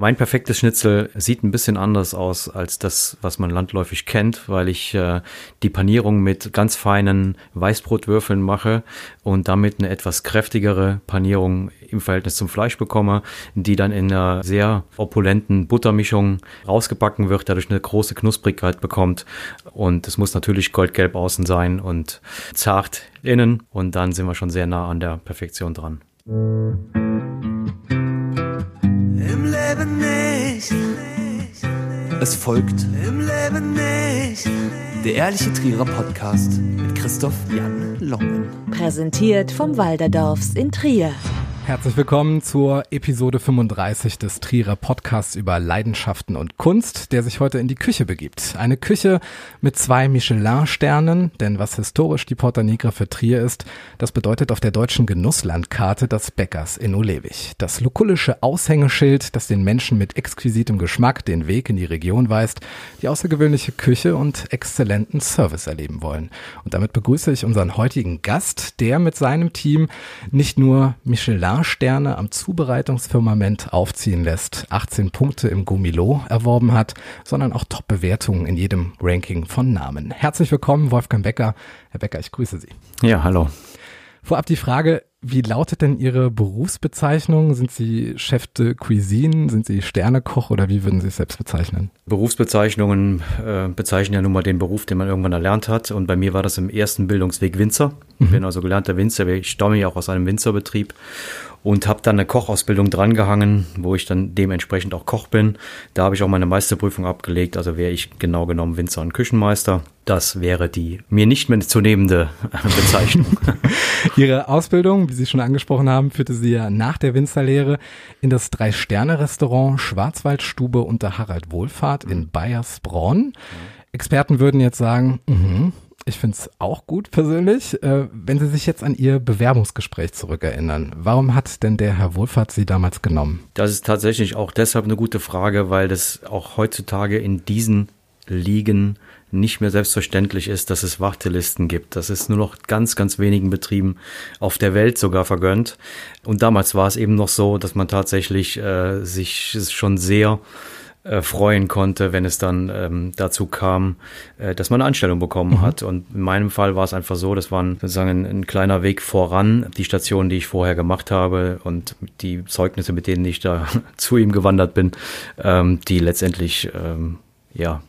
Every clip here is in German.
Mein perfektes Schnitzel sieht ein bisschen anders aus als das, was man landläufig kennt, weil ich äh, die Panierung mit ganz feinen Weißbrotwürfeln mache und damit eine etwas kräftigere Panierung im Verhältnis zum Fleisch bekomme, die dann in einer sehr opulenten Buttermischung rausgebacken wird, dadurch eine große Knusprigkeit bekommt. Und es muss natürlich goldgelb außen sein und zart innen. Und dann sind wir schon sehr nah an der Perfektion dran. Im Leben nicht. Es folgt Im Leben nicht. der Ehrliche Trierer Podcast mit Christoph Jan Longen. Präsentiert vom Walderdorfs in Trier. Herzlich willkommen zur Episode 35 des Trierer Podcasts über Leidenschaften und Kunst, der sich heute in die Küche begibt. Eine Küche mit zwei Michelin-Sternen, denn was historisch die Porta Nigra für Trier ist, das bedeutet auf der deutschen Genusslandkarte das Bäckers in Olewig. Das lukullische Aushängeschild, das den Menschen mit exquisitem Geschmack den Weg in die Region weist, die außergewöhnliche Küche und exzellenten Service erleben wollen. Und damit begrüße ich unseren heutigen Gast, der mit seinem Team nicht nur Michelin Sterne am Zubereitungsfirmament aufziehen lässt, 18 Punkte im Gomilo erworben hat, sondern auch Top-Bewertungen in jedem Ranking von Namen. Herzlich willkommen, Wolfgang Becker. Herr Becker, ich grüße Sie. Ja, hallo. Vorab die Frage, wie lautet denn Ihre Berufsbezeichnung? Sind Sie Chef de Cuisine? Sind Sie Sternekoch oder wie würden Sie es selbst bezeichnen? Berufsbezeichnungen äh, bezeichnen ja nun mal den Beruf, den man irgendwann erlernt hat. Und bei mir war das im ersten Bildungsweg Winzer. Ich bin also gelernter Winzer. Ich stamme ja auch aus einem Winzerbetrieb und habe dann eine Kochausbildung drangehangen, wo ich dann dementsprechend auch Koch bin. Da habe ich auch meine Meisterprüfung abgelegt, also wäre ich genau genommen Winzer und Küchenmeister. Das wäre die mir nicht mehr zu nehmende Bezeichnung. Ihre Ausbildung, wie Sie schon angesprochen haben, führte Sie ja nach der Winzerlehre in das Drei-Sterne-Restaurant Schwarzwaldstube unter Harald Wohlfahrt in Bayersbronn. Experten würden jetzt sagen, mhm, ich finde es auch gut persönlich. Äh, wenn Sie sich jetzt an Ihr Bewerbungsgespräch zurückerinnern, warum hat denn der Herr Wohlfahrt Sie damals genommen? Das ist tatsächlich auch deshalb eine gute Frage, weil das auch heutzutage in diesen Ligen nicht mehr selbstverständlich ist, dass es Wartelisten gibt. Das ist nur noch ganz, ganz wenigen Betrieben auf der Welt sogar vergönnt. Und damals war es eben noch so, dass man tatsächlich äh, sich schon sehr äh, freuen konnte, wenn es dann ähm, dazu kam, äh, dass man eine Anstellung bekommen mhm. hat. Und in meinem Fall war es einfach so, das war ein, sozusagen ein, ein, kleiner Weg voran, die Stationen, die ich vorher gemacht habe und die Zeugnisse, mit denen ich da zu ihm gewandert bin, ähm, die letztendlich ähm, ja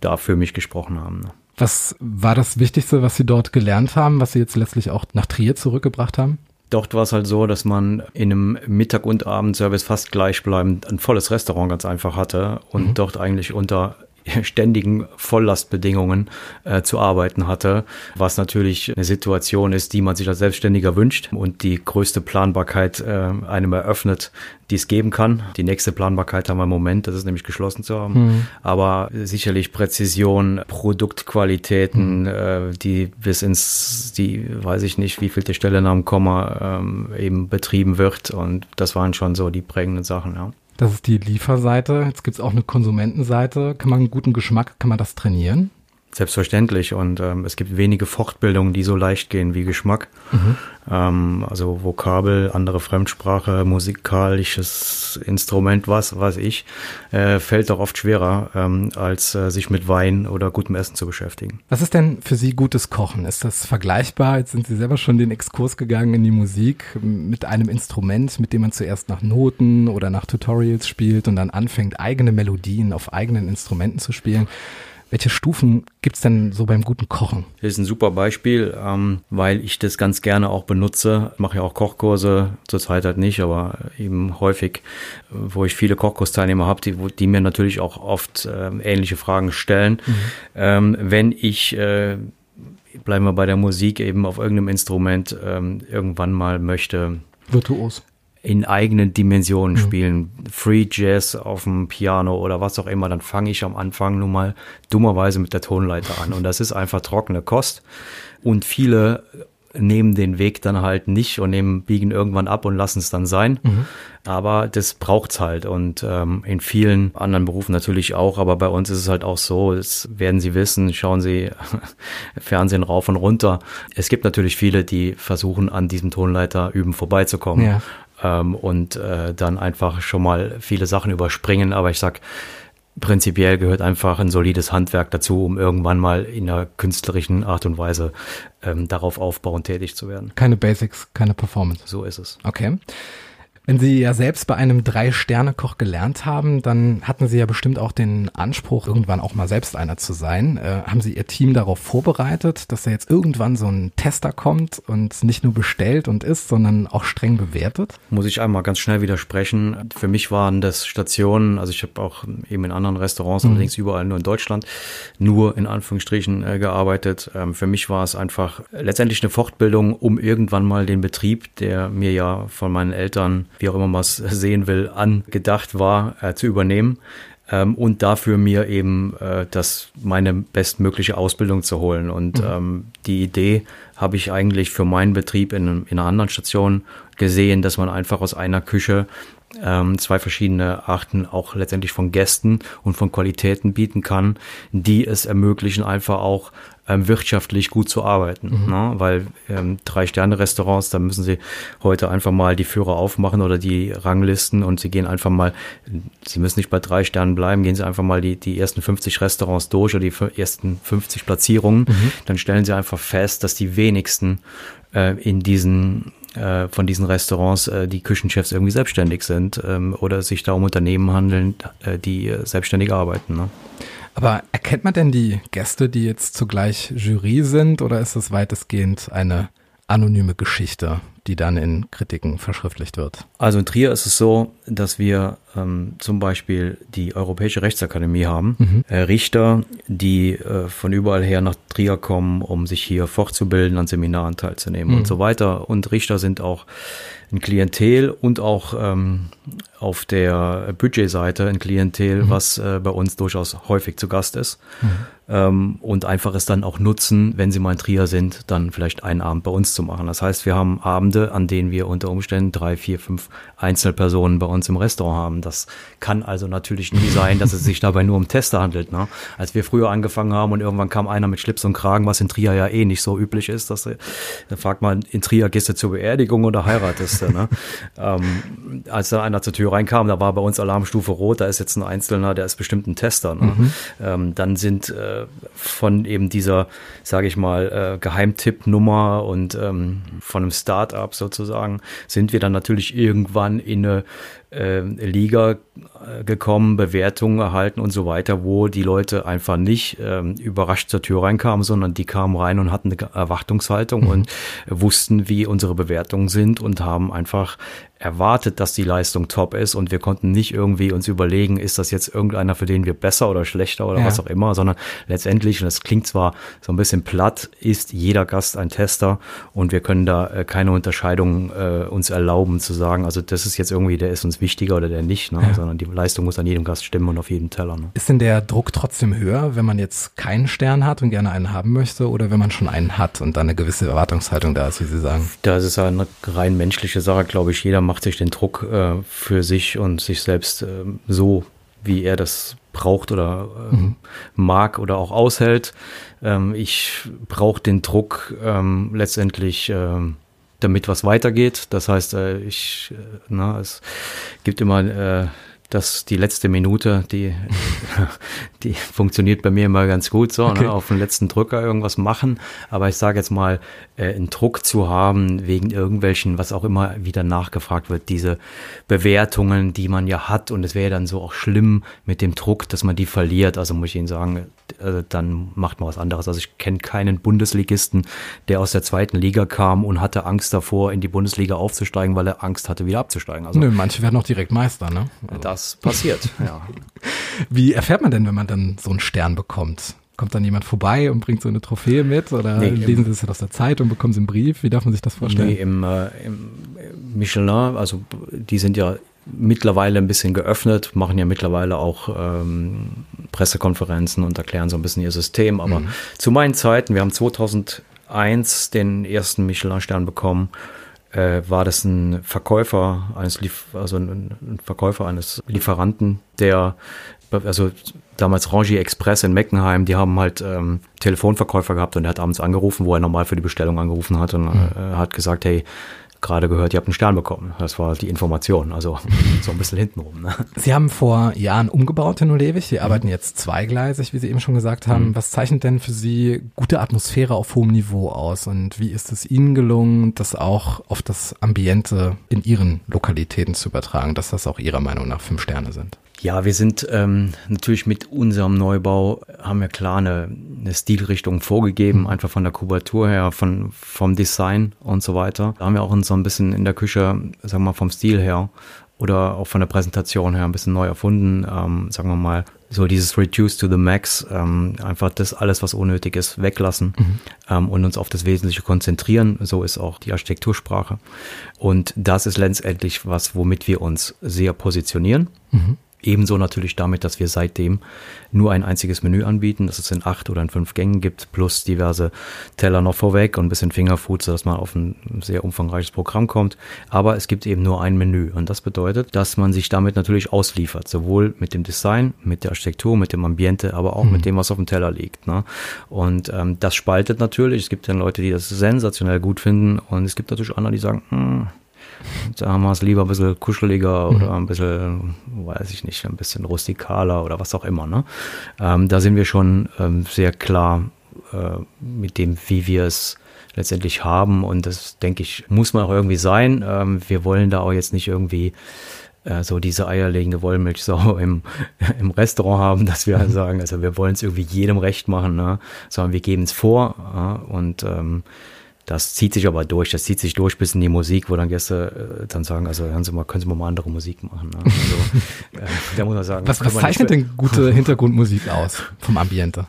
da für mich gesprochen haben. Ne? Was war das Wichtigste, was Sie dort gelernt haben, was Sie jetzt letztlich auch nach Trier zurückgebracht haben? Dort war es halt so, dass man in einem Mittag- und Abendservice fast gleichbleibend ein volles Restaurant ganz einfach hatte und mhm. dort eigentlich unter ständigen Volllastbedingungen äh, zu arbeiten hatte, was natürlich eine Situation ist, die man sich als Selbstständiger wünscht und die größte Planbarkeit äh, einem eröffnet, die es geben kann. Die nächste Planbarkeit haben wir im Moment, das ist nämlich geschlossen zu haben. Mhm. Aber sicherlich Präzision, Produktqualitäten, mhm. äh, die bis ins, die weiß ich nicht, wie viel der Stelle nach dem Komma ähm, eben betrieben wird. Und das waren schon so die prägenden Sachen, ja. Das ist die Lieferseite. Jetzt gibt es auch eine Konsumentenseite. Kann man einen guten Geschmack, kann man das trainieren? Selbstverständlich. Und ähm, es gibt wenige Fortbildungen, die so leicht gehen wie Geschmack. Mhm. Ähm, also Vokabel, andere Fremdsprache, musikalisches Instrument, was weiß ich, äh, fällt doch oft schwerer, ähm, als äh, sich mit Wein oder gutem Essen zu beschäftigen. Was ist denn für Sie gutes Kochen? Ist das vergleichbar? Jetzt sind Sie selber schon den Exkurs gegangen in die Musik mit einem Instrument, mit dem man zuerst nach Noten oder nach Tutorials spielt und dann anfängt, eigene Melodien auf eigenen Instrumenten zu spielen. Welche Stufen gibt's denn so beim guten Kochen? Das ist ein super Beispiel, ähm, weil ich das ganz gerne auch benutze. Ich mache ja auch Kochkurse, zurzeit halt nicht, aber eben häufig, wo ich viele Kochkursteilnehmer habe, die, die mir natürlich auch oft äh, ähnliche Fragen stellen. Mhm. Ähm, wenn ich äh, bleiben wir bei der Musik eben auf irgendeinem Instrument ähm, irgendwann mal möchte. Virtuos in eigenen Dimensionen mhm. spielen, Free Jazz auf dem Piano oder was auch immer, dann fange ich am Anfang nun mal dummerweise mit der Tonleiter an. Und das ist einfach trockene Kost. Und viele nehmen den Weg dann halt nicht und nehmen, biegen irgendwann ab und lassen es dann sein. Mhm. Aber das braucht's halt und ähm, in vielen anderen Berufen natürlich auch, aber bei uns ist es halt auch so, das werden Sie wissen, schauen Sie Fernsehen rauf und runter. Es gibt natürlich viele, die versuchen, an diesem Tonleiter üben vorbeizukommen. Ja. Ähm, und äh, dann einfach schon mal viele Sachen überspringen. Aber ich sag, prinzipiell gehört einfach ein solides Handwerk dazu, um irgendwann mal in einer künstlerischen Art und Weise ähm, darauf aufbauend tätig zu werden. Keine Basics, keine Performance. So ist es. Okay. Wenn Sie ja selbst bei einem Drei-Sterne-Koch gelernt haben, dann hatten Sie ja bestimmt auch den Anspruch, irgendwann auch mal selbst einer zu sein. Äh, haben Sie Ihr Team darauf vorbereitet, dass da jetzt irgendwann so ein Tester kommt und nicht nur bestellt und isst, sondern auch streng bewertet? Muss ich einmal ganz schnell widersprechen. Für mich waren das Stationen, also ich habe auch eben in anderen Restaurants, Mhm. allerdings überall nur in Deutschland, nur in Anführungsstrichen äh, gearbeitet. Ähm, für mich war es einfach letztendlich eine Fortbildung, um irgendwann mal den Betrieb, der mir ja von meinen Eltern, wie auch immer man es sehen will, angedacht war, äh, zu übernehmen. Ähm, und dafür mir eben äh, das meine bestmögliche Ausbildung zu holen. Und ähm, die Idee habe ich eigentlich für meinen Betrieb in, in einer anderen Station gesehen, dass man einfach aus einer Küche ähm, zwei verschiedene Arten auch letztendlich von Gästen und von Qualitäten bieten kann, die es ermöglichen, einfach auch ähm, wirtschaftlich gut zu arbeiten. Ne? Weil ähm, Drei-Sterne-Restaurants, da müssen sie heute einfach mal die Führer aufmachen oder die Ranglisten und sie gehen einfach mal, sie müssen nicht bei drei Sternen bleiben, gehen sie einfach mal die, die ersten 50 Restaurants durch oder die ersten 50 Platzierungen, dann stellen sie einfach fest, dass die wenigsten äh, in diesen äh, von diesen Restaurants äh, die Küchenchefs irgendwie selbstständig sind ähm, oder sich da um Unternehmen handeln, äh, die äh, selbstständig arbeiten. Ne? Aber erkennt man denn die Gäste, die jetzt zugleich Jury sind, oder ist es weitestgehend eine anonyme Geschichte, die dann in Kritiken verschriftlicht wird? Also in Trier ist es so, dass wir ähm, zum Beispiel die Europäische Rechtsakademie haben, äh, Richter, die äh, von überall her nach Trier kommen, um sich hier fortzubilden, an Seminaren teilzunehmen und so weiter. Und Richter sind auch ein Klientel und auch ähm, auf der Budgetseite ein Klientel, was äh, bei uns durchaus häufig zu Gast ist. Ähm, und einfach es dann auch nutzen, wenn sie mal in Trier sind, dann vielleicht einen Abend bei uns zu machen. Das heißt, wir haben Abende, an denen wir unter Umständen drei, vier, fünf Einzelpersonen bei uns im Restaurant haben. Das kann also natürlich nie sein, dass es sich dabei nur um Tester handelt. Ne? Als wir früher angefangen haben und irgendwann kam einer mit Schlips und Kragen, was in Trier ja eh nicht so üblich ist, dass da fragt man, in Trier gehst du zur Beerdigung oder heiratest du? Ne? ähm, als dann einer zur Tür reinkam, da war bei uns Alarmstufe rot, da ist jetzt ein Einzelner, der ist bestimmt ein Tester. Ne? Ähm, dann sind äh, von eben dieser, sage ich mal, äh, Geheimtippnummer und ähm, von einem Start-up sozusagen, sind wir dann natürlich irgendwann in eine äh, Liga äh, gekommen, Bewertungen erhalten und so weiter, wo die Leute einfach nicht ähm, überrascht zur Tür reinkamen, sondern die kamen rein und hatten eine Erwartungshaltung und wussten, wie unsere Bewertungen sind und haben einfach erwartet, dass die Leistung top ist und wir konnten nicht irgendwie uns überlegen, ist das jetzt irgendeiner, für den wir besser oder schlechter oder Ja. was auch immer, sondern letztendlich, und das klingt zwar so ein bisschen platt, ist jeder Gast ein Tester und wir können da äh, keine Unterscheidung äh, uns erlauben zu sagen, also das ist jetzt irgendwie, der ist uns wichtiger oder der nicht, ne? sondern die Leistung muss an jedem Gast stimmen und auf jedem Teller. Ne? Ist denn der Druck trotzdem höher, wenn man jetzt keinen Stern hat und gerne einen haben möchte, oder wenn man schon einen hat und dann eine gewisse Erwartungshaltung da ist, wie Sie sagen? Da ist eine rein menschliche Sache, glaube ich. Jeder macht sich den Druck äh, für sich und sich selbst äh, so, wie er das braucht oder äh, mag oder auch aushält. Ähm, ich brauche den Druck ähm, letztendlich, ähm, damit was weitergeht. Das heißt, äh, ich, äh, na, es gibt immer äh, das, die letzte Minute, die, die funktioniert bei mir immer ganz gut so, Okay. ne, auf den letzten Drücker irgendwas machen. Aber ich sage jetzt mal, äh, einen Druck zu haben wegen irgendwelchen, was auch immer wieder nachgefragt wird, diese Bewertungen, die man ja hat. Und es wäre dann so auch schlimm mit dem Druck, dass man die verliert. Also muss ich Ihnen sagen, äh, dann macht man was anderes. Also ich kenne keinen Bundesligisten, der aus der zweiten Liga kam und hatte Angst davor, in die Bundesliga aufzusteigen, weil er Angst hatte, wieder abzusteigen. Also Nö, manche werden auch direkt Meister, ne? Also, das passiert, ja. wie erfährt man denn, wenn man dann so einen Stern bekommt? Kommt dann jemand vorbei und bringt so eine Trophäe mit oder Nee, lesen Sie es aus der Zeitung, bekommen Sie einen Brief? Wie darf man sich das vorstellen? Nee, im, äh, im Michelin, also die sind ja mittlerweile ein bisschen geöffnet, machen ja mittlerweile auch ähm, Pressekonferenzen und erklären so ein bisschen ihr System. Aber zu meinen Zeiten, wir haben 2001 den ersten Michelin-Stern bekommen, äh, war das ein Verkäufer eines, Lief also ein, ein Verkäufer eines Lieferanten, der also damals Rangier Express in Meckenheim, die haben halt ähm, Telefonverkäufer gehabt und er hat abends angerufen, wo er normal für die Bestellung angerufen hat und äh, hat gesagt, hey, gerade gehört, ihr habt einen Stern bekommen. Das war die Information, also so ein bisschen hintenrum. Ne? Sie haben vor Jahren umgebaut in Olewig. Sie arbeiten jetzt zweigleisig, wie Sie eben schon gesagt haben. Mhm. Was zeichnet denn für Sie gute Atmosphäre auf hohem Niveau aus? Und wie ist es Ihnen gelungen, das auch auf das Ambiente in Ihren Lokalitäten zu übertragen, dass das auch Ihrer Meinung nach fünf Sterne sind? Ja, wir sind ähm, natürlich mit unserem Neubau, haben wir klar eine, eine Stilrichtung vorgegeben, einfach von der Kubatur her, von, vom Design und so weiter. Da haben wir auch uns so ein bisschen in der Küche, sagen wir mal, vom Stil her oder auch von der Präsentation her ein bisschen neu erfunden. Ähm, sagen wir mal, so dieses Reduce to the Max, ähm, einfach das alles, was unnötig ist, weglassen ähm, und uns auf das Wesentliche konzentrieren. So ist auch die Architektursprache. Und das ist letztendlich was, womit wir uns sehr positionieren. Ebenso natürlich damit, dass wir seitdem nur ein einziges Menü anbieten, dass es in acht oder in fünf Gängen gibt, plus diverse Teller noch vorweg und ein bisschen Fingerfood, sodass man auf ein sehr umfangreiches Programm kommt. Aber es gibt eben nur ein Menü und das bedeutet, dass man sich damit natürlich ausliefert, sowohl mit dem Design, mit der Architektur, mit dem Ambiente, aber auch mit dem, was auf dem Teller liegt. Ne? Und ähm, das spaltet natürlich. Es gibt dann Leute, die das sensationell gut finden und es gibt natürlich andere, die sagen, hm, da haben wir es lieber ein bisschen kuscheliger oder ein bisschen, weiß ich nicht, ein bisschen rustikaler oder was auch immer. Ne? Ähm, da sind wir schon ähm, sehr klar äh, mit dem, wie wir es letztendlich haben. Und das, denke ich, muss man auch irgendwie sein. Ähm, wir wollen da auch jetzt nicht irgendwie äh, so diese eierlegende Wollmilchsau im, im Restaurant haben, dass wir halt sagen, also wir wollen es irgendwie jedem recht machen, ne? sondern wir geben es vor ja? und ähm, das zieht sich aber durch, das zieht sich durch bis in die Musik, wo dann Gäste äh, dann sagen, also hören Sie mal, können Sie mal, mal andere Musik machen. Ne? Also, äh, da muss man sagen, Was, was zeichnet denn gute Hintergrundmusik aus vom Ambiente?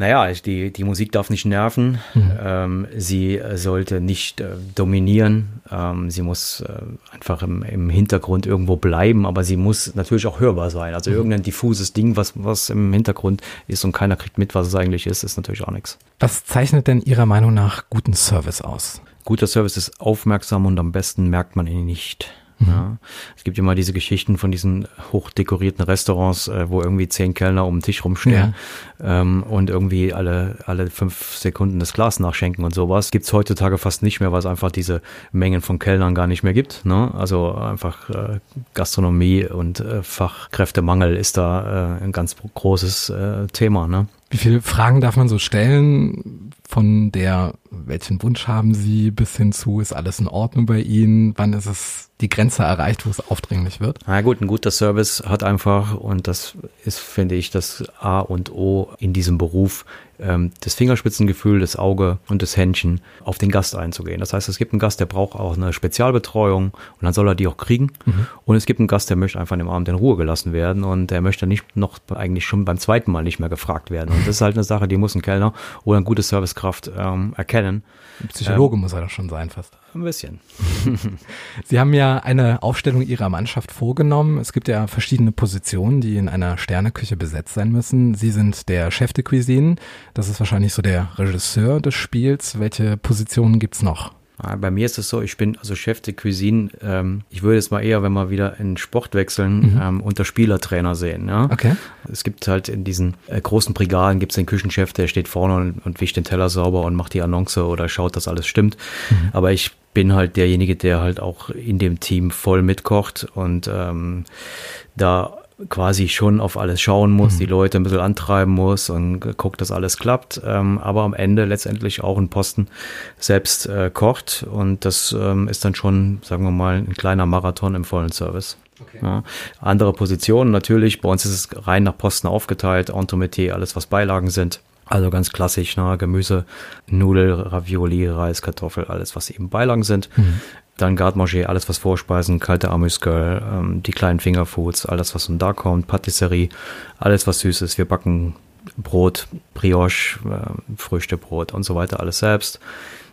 Naja, die, die Musik darf nicht nerven. Ähm, sie äh, sollte nicht äh, dominieren. Ähm, sie muss äh, einfach im, im Hintergrund irgendwo bleiben, aber sie muss natürlich auch hörbar sein. Also irgendein diffuses Ding, was, was im Hintergrund ist und keiner kriegt mit, was es eigentlich ist, ist natürlich auch nichts. Was zeichnet denn Ihrer Meinung nach guten Service aus? Guter Service ist aufmerksam und am besten merkt man ihn nicht. Ja. Es gibt immer diese Geschichten von diesen hochdekorierten Restaurants, äh, wo irgendwie zehn Kellner um den Tisch rumstehen ähm, und irgendwie alle, alle fünf Sekunden das Glas nachschenken und sowas. Gibt's heutzutage fast nicht mehr, weil es einfach diese Mengen von Kellnern gar nicht mehr gibt. Ne? Also einfach äh, Gastronomie und äh, Fachkräftemangel ist da äh, ein ganz großes äh, Thema. Ne? Wie viele Fragen darf man so stellen? Von der, welchen Wunsch haben Sie, bis hin zu, ist alles in Ordnung bei Ihnen? Wann ist es die Grenze erreicht, wo es aufdringlich wird? Na gut, ein guter Service hat einfach, und das ist, finde ich, das A und O in diesem Beruf, ähm, das Fingerspitzengefühl, das Auge und das Händchen auf den Gast einzugehen. Das heißt, es gibt einen Gast, der braucht auch eine Spezialbetreuung und dann soll er die auch kriegen. Und es gibt einen Gast, der möchte einfach im Abend in Ruhe gelassen werden und der möchte nicht noch eigentlich schon beim zweiten Mal nicht mehr gefragt werden. Und das ist halt eine Sache, die muss ein Kellner oder eine gute Servicekraft ähm, erkennen. Psychologe muss er doch schon sein fast. Ein bisschen. Sie haben ja eine Aufstellung Ihrer Mannschaft vorgenommen. Es gibt ja verschiedene Positionen, die in einer Sterneküche besetzt sein müssen. Sie sind der Chef de Cuisine. Das ist wahrscheinlich so der Regisseur des Spiels. Welche Positionen gibt's noch? Ah, Bei mir ist es so, ich bin also Chef de Cuisine. Ähm, ich würde es mal eher, wenn wir wieder in Sport wechseln, ähm, unter Spielertrainer sehen. Ja? Okay. Es gibt halt in diesen äh, großen Brigaden gibt's den Küchenchef, der steht vorne und, und wischt den Teller sauber und macht die Annonce oder schaut, dass alles stimmt. Aber ich bin halt derjenige, der halt auch in dem Team voll mitkocht und ähm, da quasi schon auf alles schauen muss, die Leute ein bisschen antreiben muss und guckt, dass alles klappt, ähm, aber am Ende letztendlich auch einen Posten selbst äh, kocht und das ähm, ist dann schon, sagen wir mal, ein kleiner Marathon im vollen Service. Ja. Andere Positionen natürlich, bei uns ist es rein nach Posten aufgeteilt, Entremetier, alles was Beilagen sind. Also ganz klassisch, ne? Gemüse, Nudel, Ravioli, Reis, Kartoffel, alles was eben Beilagen sind. Dann Garde-Manger, alles was Vorspeisen, kalte Amüsgöl, ähm, die kleinen Fingerfoods, alles was von da kommt, Patisserie, alles was süß ist. Wir backen Brot, Brioche, äh, Früchtebrot und so weiter, alles selbst.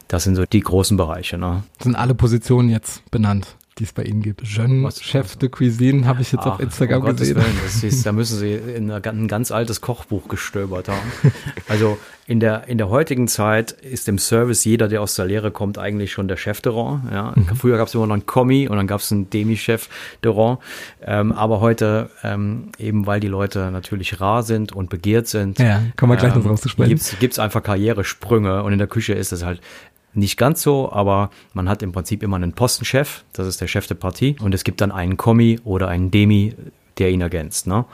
Das sind so die großen Bereiche. Ne? Sind alle Positionen jetzt benannt, die es bei Ihnen gibt? Jeune Was- Chef de Cuisine habe ich jetzt auf Ach, Instagram um gesehen. Willen, ist, da müssen Sie in ein ganz- altes Kochbuch gestöbert haben. Also in der, in der heutigen Zeit ist im Service jeder, der aus der Lehre kommt, eigentlich schon der Chef de Rang. Ja. Früher gab es immer noch einen Kommi und dann gab es einen Demi-Chef de Rang. Ähm, aber heute, ähm, eben weil die Leute natürlich rar sind und begehrt sind, Ja, kommen wir gleich noch drauf zu sprechen. Gibt's, gibt's einfach Karrieresprünge und in der Küche ist es halt nicht ganz so, aber man hat im Prinzip immer einen Postenchef, das ist der Chef der Partie, und es gibt dann einen Kommi oder einen Demi, der ihn ergänzt. Ne?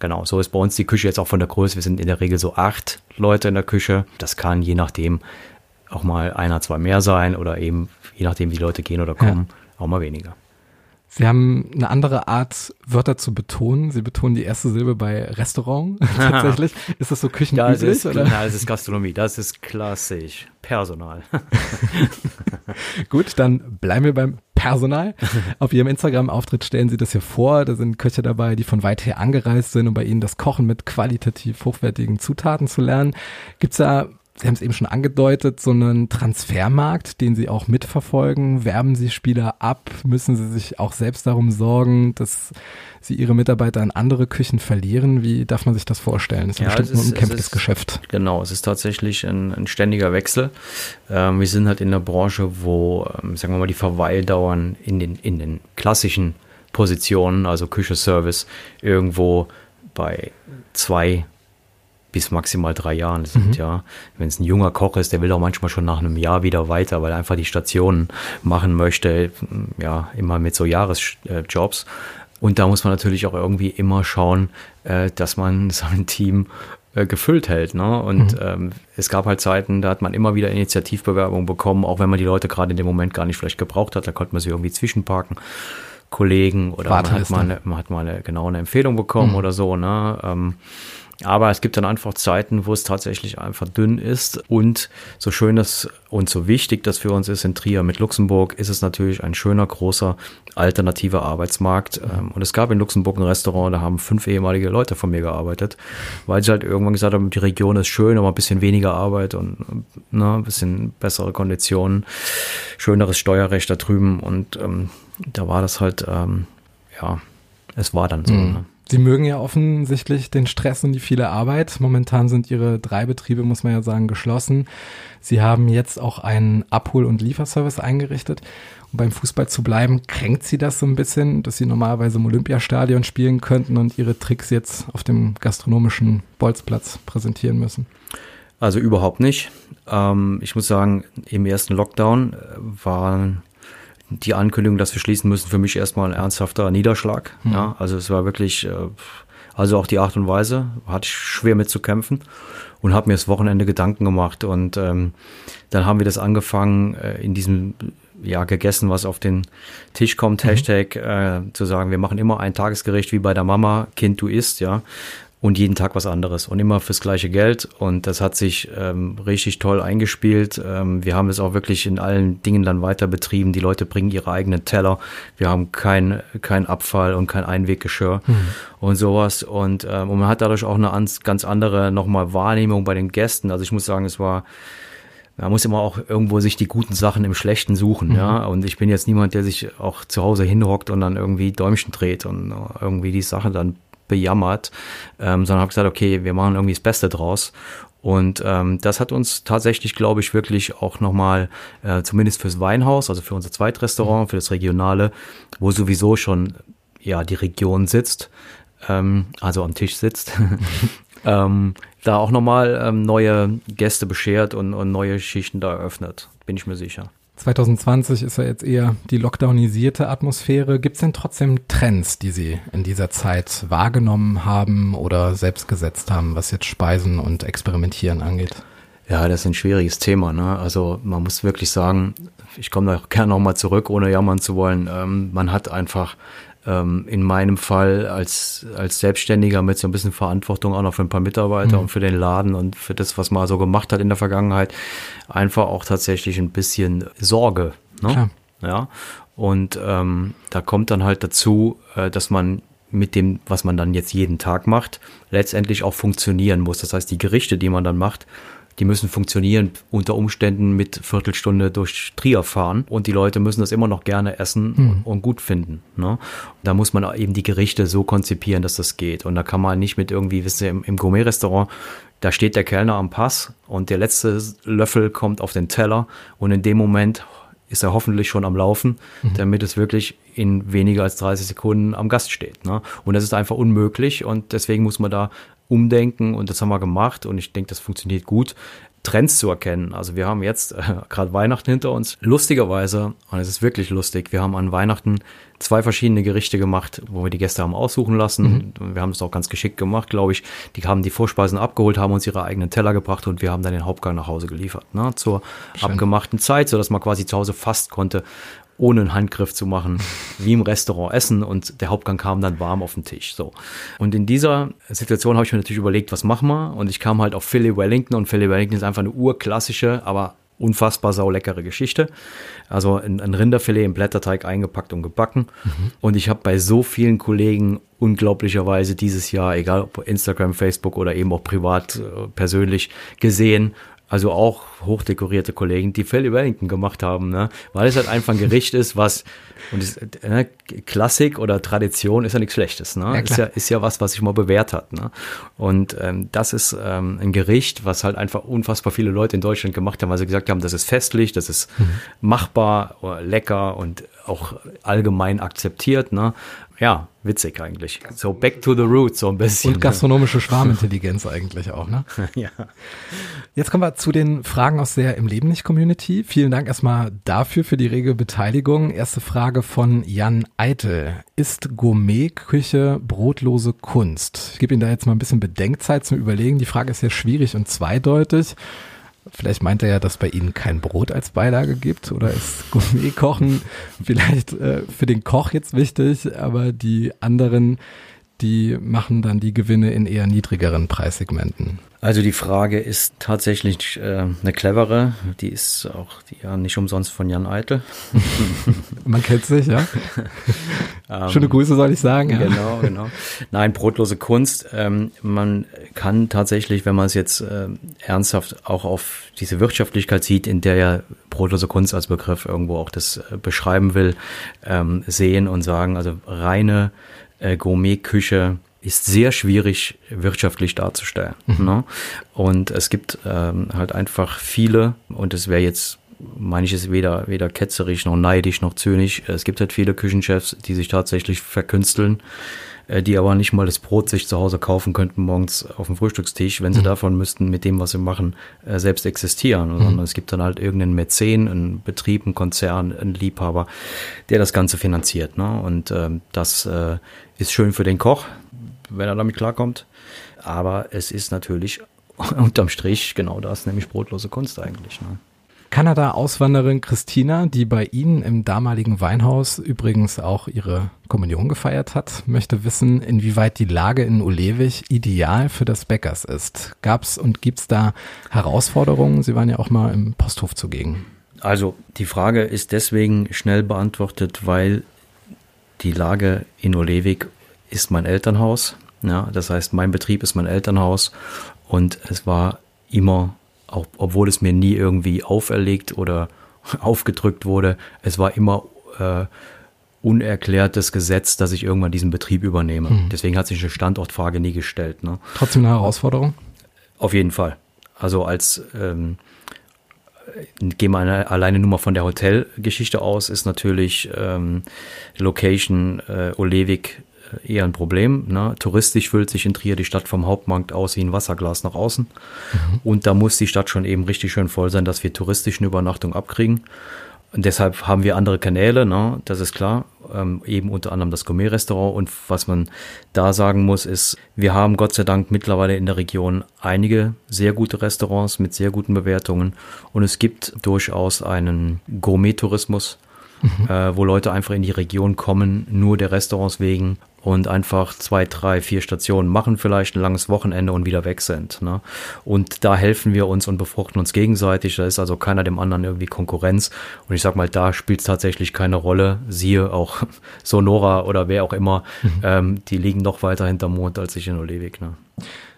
Genau, so ist bei uns die Küche jetzt auch von der Größe. Wir sind in der Regel so acht Leute in der Küche. Das kann je nachdem auch mal einer, zwei mehr sein oder eben je nachdem, wie die Leute gehen oder kommen, auch mal weniger. Sie haben eine andere Art, Wörter zu betonen. Sie betonen die erste Silbe bei Restaurant tatsächlich. Ist das so küchenüblich? ist, oder? na, es ist Gastronomie, das ist klassisch. Personal. Gut, dann bleiben wir beim Personal. Auf Ihrem Instagram-Auftritt stellen Sie das hier vor. Da sind Köche dabei, die von weit her angereist sind, um bei Ihnen das Kochen mit qualitativ hochwertigen Zutaten zu lernen. Gibt's da, Sie haben es eben schon angedeutet, so einen Transfermarkt, den Sie auch mitverfolgen? Werben Sie Spieler ab? Müssen Sie sich auch selbst darum sorgen, dass Sie Ihre Mitarbeiter an andere Küchen verlieren? Wie darf man sich das vorstellen? Das ist ja, Ja, bestimmt es ein ist- umkämpftes es ist- Geschäft. Genau, es ist tatsächlich ein, ein ständiger Wechsel. Ähm, wir sind halt in der Branche, wo, ähm, sagen wir mal, die Verweildauern in den, in den klassischen Positionen, also Küche, Service, irgendwo bei zwei bis maximal drei Jahren sind, ja. Wenn es ein junger Koch ist, der will auch manchmal schon nach einem Jahr wieder weiter, weil er einfach die Stationen machen möchte, ja, immer mit so Jahresjobs. Und da muss man natürlich auch irgendwie immer schauen, äh, dass man sein Team äh, gefüllt hält. Ne? Und ähm, es gab halt Zeiten, da hat man immer wieder Initiativbewerbungen bekommen, auch wenn man die Leute gerade in dem Moment gar nicht vielleicht gebraucht hat, da konnte man sie irgendwie zwischenparken. Kollegen oder man hat mal, eine, man hat mal eine, genau eine Empfehlung bekommen oder so. Ne? Ähm, aber es gibt dann einfach Zeiten, wo es tatsächlich einfach dünn ist. Und so schön das und so wichtig das für uns ist in Trier mit Luxemburg, ist es natürlich ein schöner, großer, alternativer Arbeitsmarkt. Ähm, Und es gab in Luxemburg ein Restaurant, da haben fünf ehemalige Leute von mir gearbeitet, weil sie halt irgendwann gesagt haben, die Region ist schön, aber ein bisschen weniger Arbeit und ne, ein bisschen bessere Konditionen, schöneres Steuerrecht da drüben. Und ähm, da war das halt, ähm, ja, es war dann so. Ne? Sie mögen ja offensichtlich den Stress und die viele Arbeit. Momentan sind Ihre drei Betriebe, muss man ja sagen, geschlossen. Sie haben jetzt auch einen Abhol- und Lieferservice eingerichtet. Um beim Fußball zu bleiben, kränkt Sie das so ein bisschen, dass Sie normalerweise im Olympiastadion spielen könnten und Ihre Tricks jetzt auf dem gastronomischen Bolzplatz präsentieren müssen? Also überhaupt nicht. Ähm, ich muss sagen, im ersten Lockdown äh, war die Ankündigung, dass wir schließen müssen, für mich erstmal ein ernsthafter Niederschlag. Ja, also es war wirklich, äh, also auch die Art und Weise, hatte ich schwer mit zu kämpfen und habe mir das Wochenende Gedanken gemacht. Und ähm, dann haben wir das angefangen, äh, in diesem ja, gegessen, was auf den Tisch kommt, Hashtag, äh, zu sagen, wir machen immer ein Tagesgericht wie bei der Mama, Kind, du isst, ja. Und jeden Tag was anderes und immer fürs gleiche Geld. Und das hat sich ähm, richtig toll eingespielt. Ähm, wir haben es auch wirklich in allen Dingen dann weiter betrieben. Die Leute bringen ihre eigenen Teller. Wir haben kein, kein Abfall und kein Einweggeschirr und sowas. Und, ähm, und man hat dadurch auch eine ganz andere nochmal Wahrnehmung bei den Gästen. Also ich muss sagen, es war man muss immer auch irgendwo sich die guten Sachen im Schlechten suchen, ja. Und ich bin jetzt niemand, der sich auch zu Hause hinhockt und dann irgendwie Däumchen dreht und irgendwie die Sache dann bejammert, ähm, sondern habe gesagt, okay, wir machen irgendwie das Beste draus. Und ähm, das hat uns tatsächlich, glaube ich, wirklich auch nochmal, äh, zumindest fürs Weinhaus, also für unser Zweitrestaurant, für das Regionale, wo sowieso schon ja die Region sitzt, ähm, also am Tisch sitzt, ähm, da auch nochmal ähm, neue Gäste beschert und, und neue Schichten da eröffnet, bin ich mir sicher. 2020 ist ja jetzt eher die lockdownisierte Atmosphäre. Gibt es denn trotzdem Trends, die Sie in dieser Zeit wahrgenommen haben oder selbst gesetzt haben, was jetzt Speisen und Experimentieren angeht? Ja, das ist ein schwieriges Thema. Ne? Also man muss wirklich sagen, ich komme da gerne nochmal zurück, ohne jammern zu wollen. Ähm, man hat einfach ähm, in meinem Fall als, als Selbstständiger mit so ein bisschen Verantwortung auch noch für ein paar Mitarbeiter und für den Laden und für das, was man so gemacht hat in der Vergangenheit, einfach auch tatsächlich ein bisschen Sorge. Ne? Klar. Ja. Und ähm, da kommt dann halt dazu, äh, dass man mit dem, was man dann jetzt jeden Tag macht, letztendlich auch funktionieren muss. Das heißt, die Gerichte, die man dann macht, die müssen funktionieren, unter Umständen mit Viertelstunde durch Trier fahren und die Leute müssen das immer noch gerne essen und gut finden. Ne? Da muss man eben die Gerichte so konzipieren, dass das geht. Und da kann man nicht mit irgendwie, wisst ihr, im, im Gourmet-Restaurant, da steht der Kellner am Pass und der letzte Löffel kommt auf den Teller und in dem Moment ist er hoffentlich schon am Laufen, damit es wirklich in weniger als 30 Sekunden am Gast steht. Ne? Und das ist einfach unmöglich und deswegen muss man da umdenken und das haben wir gemacht und ich denke, das funktioniert gut. Trends zu erkennen. Also wir haben jetzt äh, gerade Weihnachten hinter uns. Lustigerweise, und es ist wirklich lustig, wir haben an Weihnachten zwei verschiedene Gerichte gemacht, wo wir die Gäste haben aussuchen lassen. Mhm. Wir haben es auch ganz geschickt gemacht, glaube ich. Die haben die Vorspeisen abgeholt, haben uns ihre eigenen Teller gebracht und wir haben dann den Hauptgang nach Hause geliefert. Ne? Zur Schön. abgemachten Zeit, sodass man quasi zu Hause fast konnte, ohne einen Handgriff zu machen, wie im Restaurant essen und der Hauptgang kam dann warm auf den Tisch. So. Und in dieser Situation habe ich mir natürlich überlegt, was machen wir? Und ich kam halt auf Philly Wellington und Philly Wellington ist einfach eine urklassische, aber unfassbar sauleckere Geschichte. Also ein, ein, Rinderfilet im Blätterteig eingepackt und gebacken. Mhm. Und ich habe bei so vielen Kollegen unglaublicherweise dieses Jahr, egal ob Instagram, Facebook oder eben auch privat, äh, persönlich gesehen, also auch hochdekorierte Kollegen, die Philly Wellington gemacht haben, ne? weil es halt einfach ein Gericht ist, was und es, äh, Klassik oder Tradition ist ja nichts Schlechtes, ne? Ja, ist, ja, ist ja was, was sich mal bewährt hat. Ne? Und ähm, das ist ähm, ein Gericht, was halt einfach unfassbar viele Leute in Deutschland gemacht haben, weil sie gesagt haben, das ist festlich, das ist mhm. machbar, lecker und auch allgemein akzeptiert. Ne? Ja, witzig eigentlich. So back to the roots so ein bisschen. Und gastronomische Schwarmintelligenz eigentlich auch, ne? ja. Jetzt kommen wir zu den Fragen aus der Im Leben nicht Community. Vielen Dank erstmal dafür, für die rege Beteiligung. Erste Frage von Jan Eitel. Ist Gourmetküche brotlose Kunst? Ich gebe Ihnen da jetzt mal ein bisschen Bedenkzeit zum Überlegen. Die Frage ist sehr schwierig und zweideutig. Vielleicht meint er ja, dass bei Ihnen kein Brot als Beilage gibt oder ist Gourmetkochen vielleicht äh, für den Koch jetzt wichtig, aber die anderen, die machen dann die Gewinne in eher niedrigeren Preissegmenten. Also die Frage ist tatsächlich äh, eine clevere. Die ist auch die, ja nicht umsonst von Jan Eitel. Man kennt sich, ja. ähm, Schöne Grüße soll ich sagen. Ja. Genau, genau. Nein, brotlose Kunst. Ähm, man kann tatsächlich, wenn man es jetzt äh, ernsthaft auch auf diese Wirtschaftlichkeit sieht, in der ja brotlose Kunst als Begriff irgendwo auch das äh, beschreiben will, ähm, sehen und sagen, also reine äh, Gourmetküche ist sehr schwierig wirtschaftlich darzustellen. Mhm. Ne? Und es gibt ähm, halt einfach viele, und es wäre jetzt, meine ich, ist weder, weder ketzerisch noch neidisch noch zynisch. Es gibt halt viele Küchenchefs, die sich tatsächlich verkünsteln, äh, die aber nicht mal das Brot sich zu Hause kaufen könnten morgens auf dem Frühstückstisch, wenn sie mhm. davon müssten, mit dem, was sie machen, äh, selbst existieren. Mhm. Sondern es gibt dann halt irgendeinen Mäzen, einen Betrieb, einen Konzern, einen Liebhaber, der das Ganze finanziert. Ne? Und ähm, das äh, ist schön für den Koch, wenn er damit klarkommt. Aber es ist natürlich unterm Strich genau das, nämlich brotlose Kunst eigentlich. Ne? Kanada-Auswanderin Christina, die bei Ihnen im damaligen Weinhaus übrigens auch ihre Kommunion gefeiert hat, möchte wissen, inwieweit die Lage in Ulewig ideal für das Bäckers ist. Gab es und gibt es da Herausforderungen? Sie waren ja auch mal im Posthof zugegen. Also die Frage ist deswegen schnell beantwortet, weil die Lage in Olewig ist mein Elternhaus. Ja, das heißt, mein Betrieb ist mein Elternhaus und es war immer, auch, obwohl es mir nie irgendwie auferlegt oder aufgedrückt wurde, es war immer äh, unerklärtes Gesetz, dass ich irgendwann diesen Betrieb übernehme. Hm. Deswegen hat sich eine Standortfrage nie gestellt. Ne? Trotzdem eine Herausforderung? Auf jeden Fall. Also als ähm, gehen wir alleine nur mal von der Hotelgeschichte aus, ist natürlich ähm, Location äh, Olewig eher ein Problem. Ne? Touristisch füllt sich in Trier die Stadt vom Hauptmarkt aus wie ein Wasserglas nach außen. Mhm. Und da muss die Stadt schon eben richtig schön voll sein, dass wir touristisch eine Übernachtung abkriegen. Und deshalb haben wir andere Kanäle, ne? das ist klar. Ähm, eben unter anderem das Gourmet-Restaurant. Und was man da sagen muss, ist, wir haben Gott sei Dank mittlerweile in der Region einige sehr gute Restaurants mit sehr guten Bewertungen. Und es gibt durchaus einen Gourmet-Tourismus, mhm. äh, wo Leute einfach in die Region kommen, nur der Restaurants wegen und einfach zwei, drei, vier Stationen machen, vielleicht ein langes Wochenende und wieder weg sind. Ne? Und da helfen wir uns und befruchten uns gegenseitig. Da ist also keiner dem anderen irgendwie Konkurrenz. Und ich sag mal, da spielt es tatsächlich keine Rolle. Siehe auch Sonora oder wer auch immer, mhm. ähm, die liegen noch weiter hinterm Mond als ich in Olewig. Ne?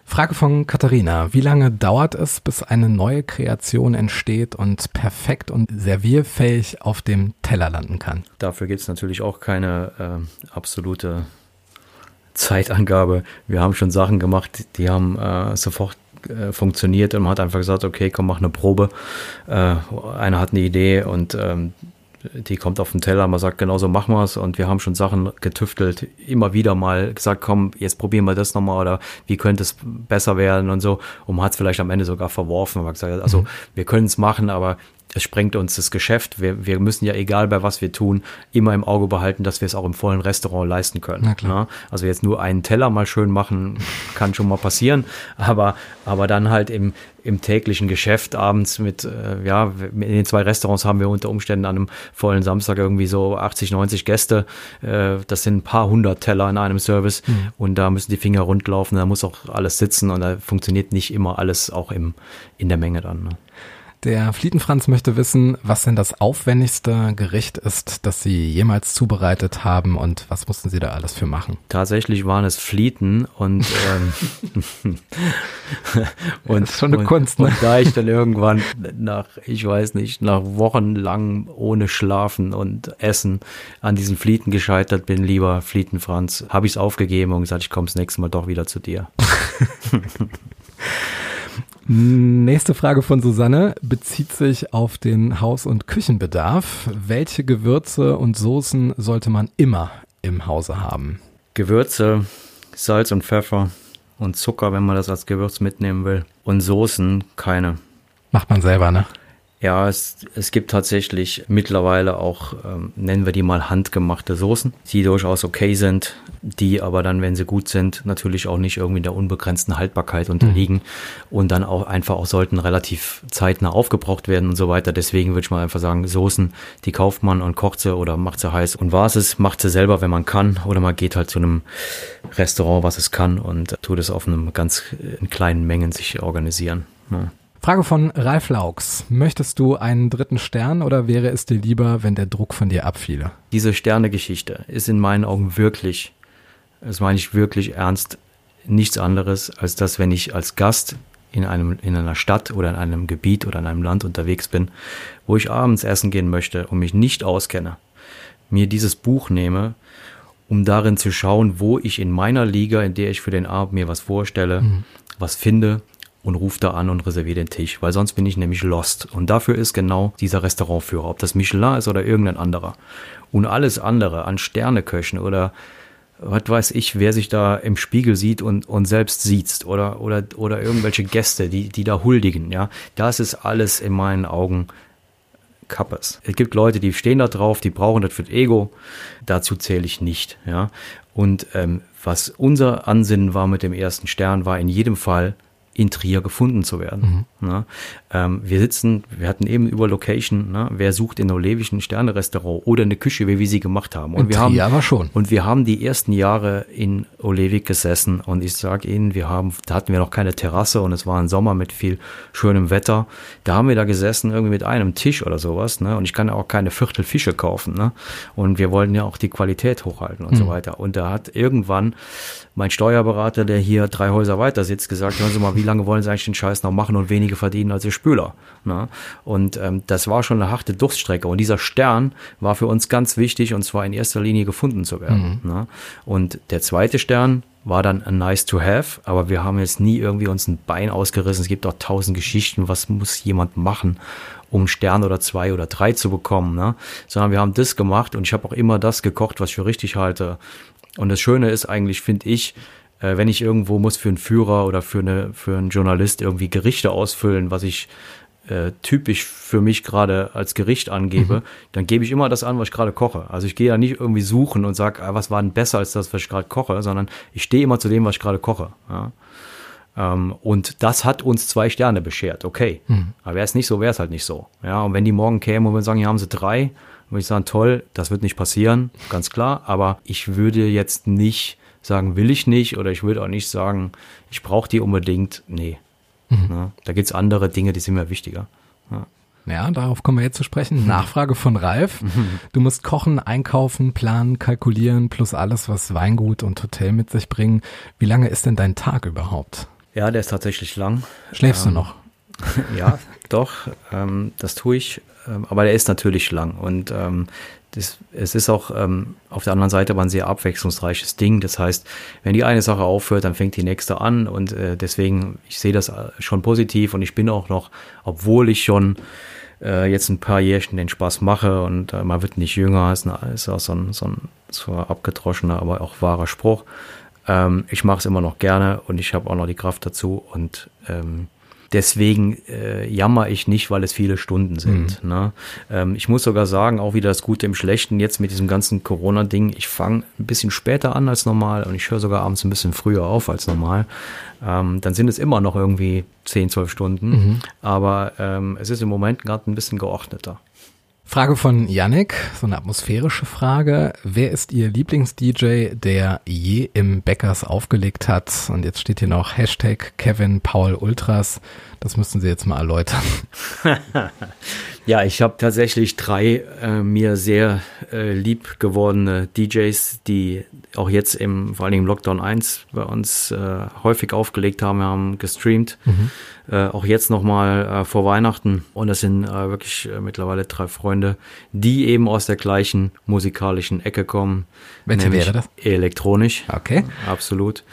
Frage von Katharina. Wie lange dauert es, bis eine neue Kreation entsteht und perfekt und servierfähig auf dem Teller landen kann? Dafür gibt es natürlich auch keine äh, absolute Zeitangabe. Wir haben schon Sachen gemacht, die haben äh, sofort äh, funktioniert und man hat einfach gesagt, okay, komm, mach eine Probe. Äh, einer hat eine Idee und ähm, die kommt auf den Teller, man sagt, genau so machen wir es und wir haben schon Sachen getüftelt, immer wieder mal gesagt, komm, jetzt probieren wir das nochmal oder wie könnte es besser werden und so und man hat es vielleicht am Ende sogar verworfen, man hat gesagt, also mhm. wir können es machen, aber es sprengt uns das Geschäft. Wir, wir müssen ja, egal bei was wir tun, immer im Auge behalten, dass wir es auch im vollen Restaurant leisten können. Na klar. Ja, also jetzt nur einen Teller mal schön machen, kann schon mal passieren, aber, aber dann halt im, im täglichen Geschäft abends mit, äh, ja, in den zwei Restaurants haben wir unter Umständen an einem vollen Samstag irgendwie so 80, 90 Gäste. Äh, das sind ein paar hundert Teller in einem Service mhm. und da müssen die Finger rund laufen, da muss auch alles sitzen und da funktioniert nicht immer alles auch im, in der Menge dann. Ne? Der Flietenfranz möchte wissen, was denn das aufwendigste Gericht ist, das Sie jemals zubereitet haben und was mussten Sie da alles für machen? Tatsächlich waren es Flieten und, ähm, und das ist schon eine und, Kunst. Ne? Und da ich dann irgendwann nach, ich weiß nicht, nach wochenlang ohne Schlafen und Essen an diesen Flieten gescheitert bin, lieber Flietenfranz, habe ich es aufgegeben und gesagt, ich komme das nächste Mal doch wieder zu dir. Nächste Frage von Susanne bezieht sich auf den Haus- und Küchenbedarf. Welche Gewürze und Soßen sollte man immer im Hause haben? Gewürze, Salz und Pfeffer und Zucker, wenn man das als Gewürz mitnehmen will. Und Soßen keine. Macht man selber, ne? Ja, es, es gibt tatsächlich mittlerweile auch, ähm, nennen wir die mal handgemachte Soßen, die durchaus okay sind, die aber dann, wenn sie gut sind, natürlich auch nicht irgendwie der unbegrenzten Haltbarkeit unterliegen mhm. und dann auch einfach auch sollten relativ zeitnah aufgebraucht werden und so weiter. Deswegen würde ich mal einfach sagen, Soßen, die kauft man und kocht sie oder macht sie heiß und war es, macht sie selber, wenn man kann oder man geht halt zu einem Restaurant, was es kann und tut es auf einem ganz in kleinen Mengen sich organisieren. Ja. Frage von Ralf Laux. Möchtest du einen dritten Stern oder wäre es dir lieber, wenn der Druck von dir abfiele? Diese Sternegeschichte ist in meinen Augen wirklich, das meine ich wirklich ernst, nichts anderes, als dass, wenn ich als Gast in, einem, in einer Stadt oder in einem Gebiet oder in einem Land unterwegs bin, wo ich abends essen gehen möchte und mich nicht auskenne, mir dieses Buch nehme, um darin zu schauen, wo ich in meiner Liga, in der ich für den Abend mir was vorstelle, mhm. was finde und ruf da an und reserviere den Tisch, weil sonst bin ich nämlich lost. Und dafür ist genau dieser Restaurantführer, ob das Michelin ist oder irgendein anderer. Und alles andere an Sterneköchen oder was weiß ich, wer sich da im Spiegel sieht und, und selbst sieht oder, oder, oder irgendwelche Gäste, die, die da huldigen, ja, das ist alles in meinen Augen Kappes. Es gibt Leute, die stehen da drauf, die brauchen das für das Ego. Dazu zähle ich nicht, ja. Und ähm, was unser Ansinnen war mit dem ersten Stern, war in jedem Fall in Trier gefunden zu werden. Mhm. Ne? Ähm, wir sitzen, wir hatten eben über Location, ne? wer sucht in Olewig ein Sterne-Restaurant oder eine Küche, wie wir sie gemacht haben. Und in wir Trier haben, aber schon. Und wir haben die ersten Jahre in Olewig gesessen und ich sage Ihnen, wir haben, da hatten wir noch keine Terrasse und es war ein Sommer mit viel schönem Wetter. Da haben wir da gesessen irgendwie mit einem Tisch oder sowas. Ne? Und ich kann auch keine Viertel Fische kaufen. Ne? Und wir wollten ja auch die Qualität hochhalten und mhm. so weiter. Und da hat irgendwann mein Steuerberater, der hier drei Häuser weiter sitzt, gesagt, hören Sie mal, wie lange wollen Sie eigentlich den Scheiß noch machen und wenige verdienen als Ihr Spüler? Ne? Und ähm, das war schon eine harte Durststrecke. Und dieser Stern war für uns ganz wichtig und zwar in erster Linie gefunden zu werden. Mhm. Ne? Und der zweite Stern war dann ein nice to have, aber wir haben jetzt nie irgendwie uns ein Bein ausgerissen. Es gibt auch tausend Geschichten, was muss jemand machen, um einen Stern oder zwei oder drei zu bekommen, ne? Sondern wir haben das gemacht und ich habe auch immer das gekocht, was ich für richtig halte. Und das Schöne ist eigentlich, finde ich, äh, wenn ich irgendwo muss für einen Führer oder für, eine, für einen Journalist irgendwie Gerichte ausfüllen, was ich äh, typisch für mich gerade als Gericht angebe, mhm. dann gebe ich immer das an, was ich gerade koche. Also ich gehe ja nicht irgendwie suchen und sage, ah, was war denn besser als das, was ich gerade koche, sondern ich stehe immer zu dem, was ich gerade koche. Ja. Ähm, und das hat uns zwei Sterne beschert, okay. Mhm. Aber wäre es nicht so, wäre es halt nicht so. Ja, und wenn die morgen kämen und wir sagen, hier haben sie drei, würde ich sagen, toll, das wird nicht passieren, ganz klar. Aber ich würde jetzt nicht sagen, will ich nicht, oder ich würde auch nicht sagen, ich brauche die unbedingt. Nee. Mhm. Ja, da gibt's andere Dinge, die sind mir wichtiger. Ja. Ja, darauf kommen wir jetzt zu sprechen. Mhm. Nachfrage von Ralf. Mhm. Du musst kochen, einkaufen, planen, kalkulieren, plus alles, was Weingut und Hotel mit sich bringen. Wie lange ist denn dein Tag überhaupt? Ja, der ist tatsächlich lang. Schläfst ähm, du noch? ja, doch, ähm, das tue ich. Ähm, aber der ist natürlich lang und ähm, das, es ist auch ähm, auf der anderen Seite aber ein sehr abwechslungsreiches Ding. Das heißt, wenn die eine Sache aufhört, dann fängt die nächste an und äh, deswegen, ich sehe das äh, schon positiv und ich bin auch noch, obwohl ich schon äh, jetzt ein paar Jährchen den Spaß mache und äh, man wird nicht jünger, ist, eine, ist auch so ein, so ein zwar abgedroschener, aber auch wahrer Spruch. Ähm, ich mache es immer noch gerne und ich habe auch noch die Kraft dazu und ähm, deswegen äh, jammer ich nicht, weil es viele Stunden sind. Ne? Ähm, ich muss sogar sagen, auch wieder das Gute im Schlechten, jetzt mit diesem ganzen Corona-Ding, ich fange ein bisschen später an als normal und ich höre sogar abends ein bisschen früher auf als normal. Ähm, dann sind es immer noch irgendwie 10, 12 Stunden, aber ähm, es ist im Moment gerade ein bisschen geordneter. Frage von Yannick, so eine atmosphärische Frage. Wer ist Ihr Lieblings-DJ, der je im Bäckers aufgelegt hat? Und jetzt steht hier noch Hashtag Kevin Paul Ultras. Das müssten Sie jetzt mal erläutern. Ja, ich habe tatsächlich drei äh, mir sehr äh, lieb gewordene DJs, die auch jetzt im, vor allen Dingen im Lockdown 1 bei uns äh, häufig aufgelegt haben, wir haben gestreamt. Äh, auch jetzt nochmal äh, vor Weihnachten. Und das sind äh, wirklich äh, mittlerweile drei Freunde, die eben aus der gleichen musikalischen Ecke kommen. Welche nämlich wäre das? Elektronisch. Okay. Absolut.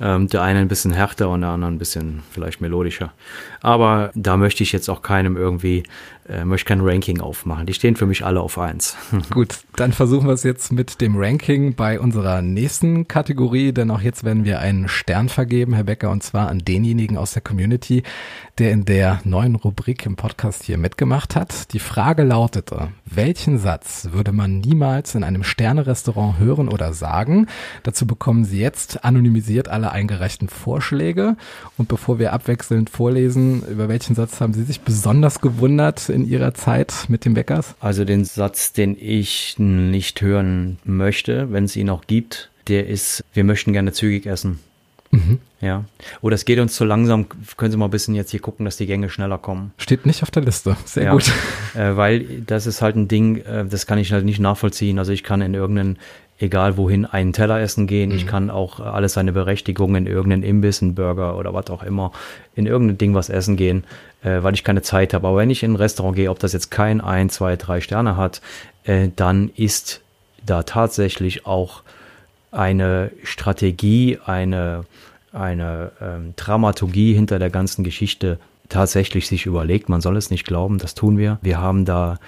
Ähm, der eine ein bisschen härter und der andere ein bisschen vielleicht melodischer. Aber da möchte ich jetzt auch keinem irgendwie, äh, möchte kein Ranking aufmachen. Die stehen für mich alle auf eins. Gut, dann versuchen wir es jetzt mit dem Ranking bei unserer nächsten Kategorie, denn auch jetzt werden wir einen Stern vergeben, Herr Becker, und zwar an denjenigen aus der Community, der in der neuen Rubrik im Podcast hier mitgemacht hat. Die Frage lautete, welchen Satz würde man niemals in einem Sternerestaurant hören oder sagen? Dazu bekommen Sie jetzt anonymisiert alle eingereichten Vorschläge. Und bevor wir abwechselnd vorlesen, über welchen Satz haben Sie sich besonders gewundert in Ihrer Zeit mit dem Bäckers? Also den Satz, den ich nicht hören möchte, wenn es ihn auch gibt, der ist, wir möchten gerne zügig essen. Ja. Oder es geht uns zu langsam. Können Sie mal ein bisschen jetzt hier gucken, dass die Gänge schneller kommen. Steht nicht auf der Liste. Sehr ja. gut. Äh, weil das ist halt ein Ding, äh, das kann ich halt nicht nachvollziehen. Also ich kann in irgendeinen, egal wohin, einen Teller essen gehen. Ich kann auch äh, alles seine Berechtigung in irgendeinen Imbiss, einen Burger oder was auch immer, in irgendein Ding was essen gehen, äh, weil ich keine Zeit habe. Aber wenn ich in ein Restaurant gehe, ob das jetzt kein ein, zwei, drei Sterne hat, äh, dann ist da tatsächlich auch eine Strategie, eine, eine ähm, Dramaturgie hinter der ganzen Geschichte tatsächlich sich überlegt. Man soll es nicht glauben, das tun wir. Wir haben da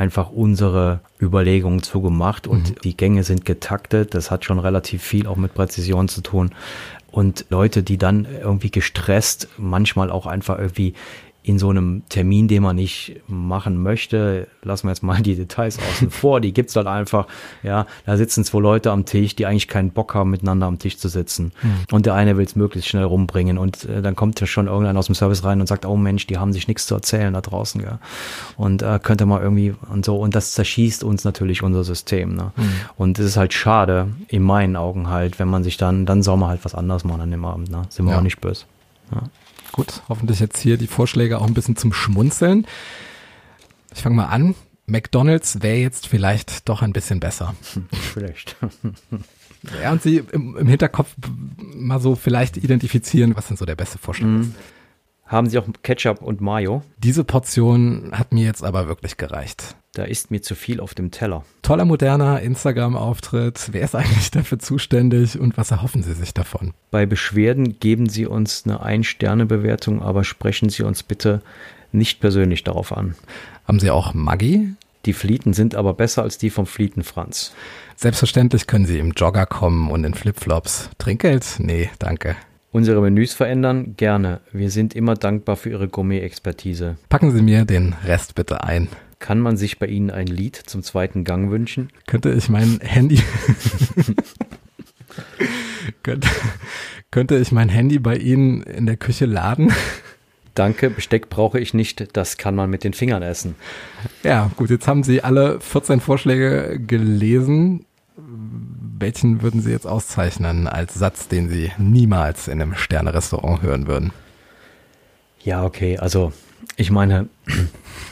einfach unsere Überlegungen zugemacht und die Gänge sind getaktet. Das hat schon relativ viel auch mit Präzision zu tun. Und Leute, die dann irgendwie gestresst, manchmal auch einfach irgendwie in so einem Termin, den man nicht machen möchte, lassen wir jetzt mal die Details außen vor, die gibt's halt einfach, ja, da sitzen zwei Leute am Tisch, die eigentlich keinen Bock haben, miteinander am Tisch zu sitzen. Und der eine will es möglichst schnell rumbringen und äh, dann kommt ja schon irgendeiner aus dem Service rein und sagt, oh Mensch, die haben sich nichts zu erzählen da draußen, ja. Und äh, könnte mal irgendwie und so, und das zerschießt uns natürlich unser System, ne? Und es ist halt schade, in meinen Augen halt, wenn man sich dann, dann soll man halt was anderes machen an dem Abend, ne? Sind wir Ja. auch nicht böse. Gut, hoffentlich jetzt hier die Vorschläge auch ein bisschen zum Schmunzeln. Ich fange mal an. McDonald's wäre jetzt vielleicht doch ein bisschen besser. Vielleicht. Ja, und Sie im, im Hinterkopf mal so vielleicht identifizieren, was denn so der beste Vorschlag ist. Haben Sie auch Ketchup und Mayo? Diese Portion hat mir jetzt aber wirklich gereicht. Da ist mir zu viel auf dem Teller. Toller moderner Instagram-Auftritt. Wer ist eigentlich dafür zuständig und was erhoffen Sie sich davon? Bei Beschwerden geben Sie uns eine Ein-Sterne-Bewertung, aber sprechen Sie uns bitte nicht persönlich darauf an. Haben Sie auch Maggi? Die Flieten sind aber besser als die vom Flieten Franz. Selbstverständlich können Sie im Jogger kommen und in Flipflops. Trinkgeld? Nee, danke. Unsere Menüs verändern? Gerne. Wir sind immer dankbar für Ihre Gourmet-Expertise. Packen Sie mir den Rest bitte ein. Kann man sich bei Ihnen ein Lied zum zweiten Gang wünschen? Könnte ich mein Handy könnte, könnte ich mein Handy bei Ihnen in der Küche laden? Danke, Besteck brauche ich nicht, das kann man mit den Fingern essen. Ja, gut, jetzt haben Sie alle 14 Vorschläge gelesen. Welchen würden Sie jetzt auszeichnen als Satz, den Sie niemals in einem Sterne-Restaurant hören würden? Ja, okay, also ich meine,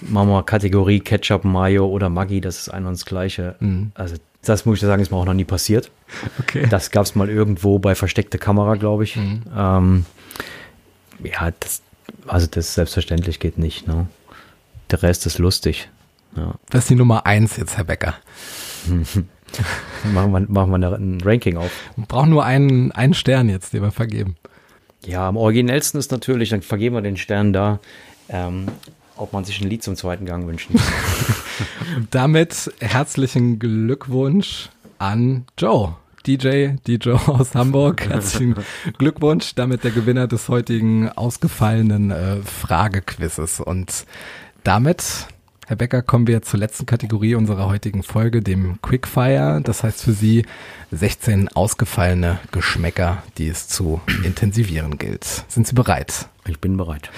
machen wir Kategorie Ketchup, Mayo oder Maggi, das ist ein und das gleiche. Also das muss ich sagen, ist mir auch noch nie passiert. Okay. Das gab es mal irgendwo bei versteckte Kamera, glaube ich. Ähm, ja, das, also das selbstverständlich geht nicht. Ne? Der Rest ist lustig. Ja. Das ist die Nummer eins jetzt, Herr Becker. machen wir, machen wir ein Ranking auf. Wir brauchen nur einen, einen Stern jetzt, den wir vergeben. Ja, am originellsten ist natürlich, dann vergeben wir den Stern da, ähm, ob man sich ein Lied zum zweiten Gang wünschen kann. Damit herzlichen Glückwunsch an Joe. DJ, DJ aus Hamburg. Herzlichen Glückwunsch, damit der Gewinner des heutigen ausgefallenen äh, Fragequizzes. Und damit, Herr Becker, kommen wir zur letzten Kategorie unserer heutigen Folge, dem Quickfire. Das heißt für Sie 16 ausgefallene Geschmäcker, die es zu intensivieren gilt. Sind Sie bereit? Ich bin bereit.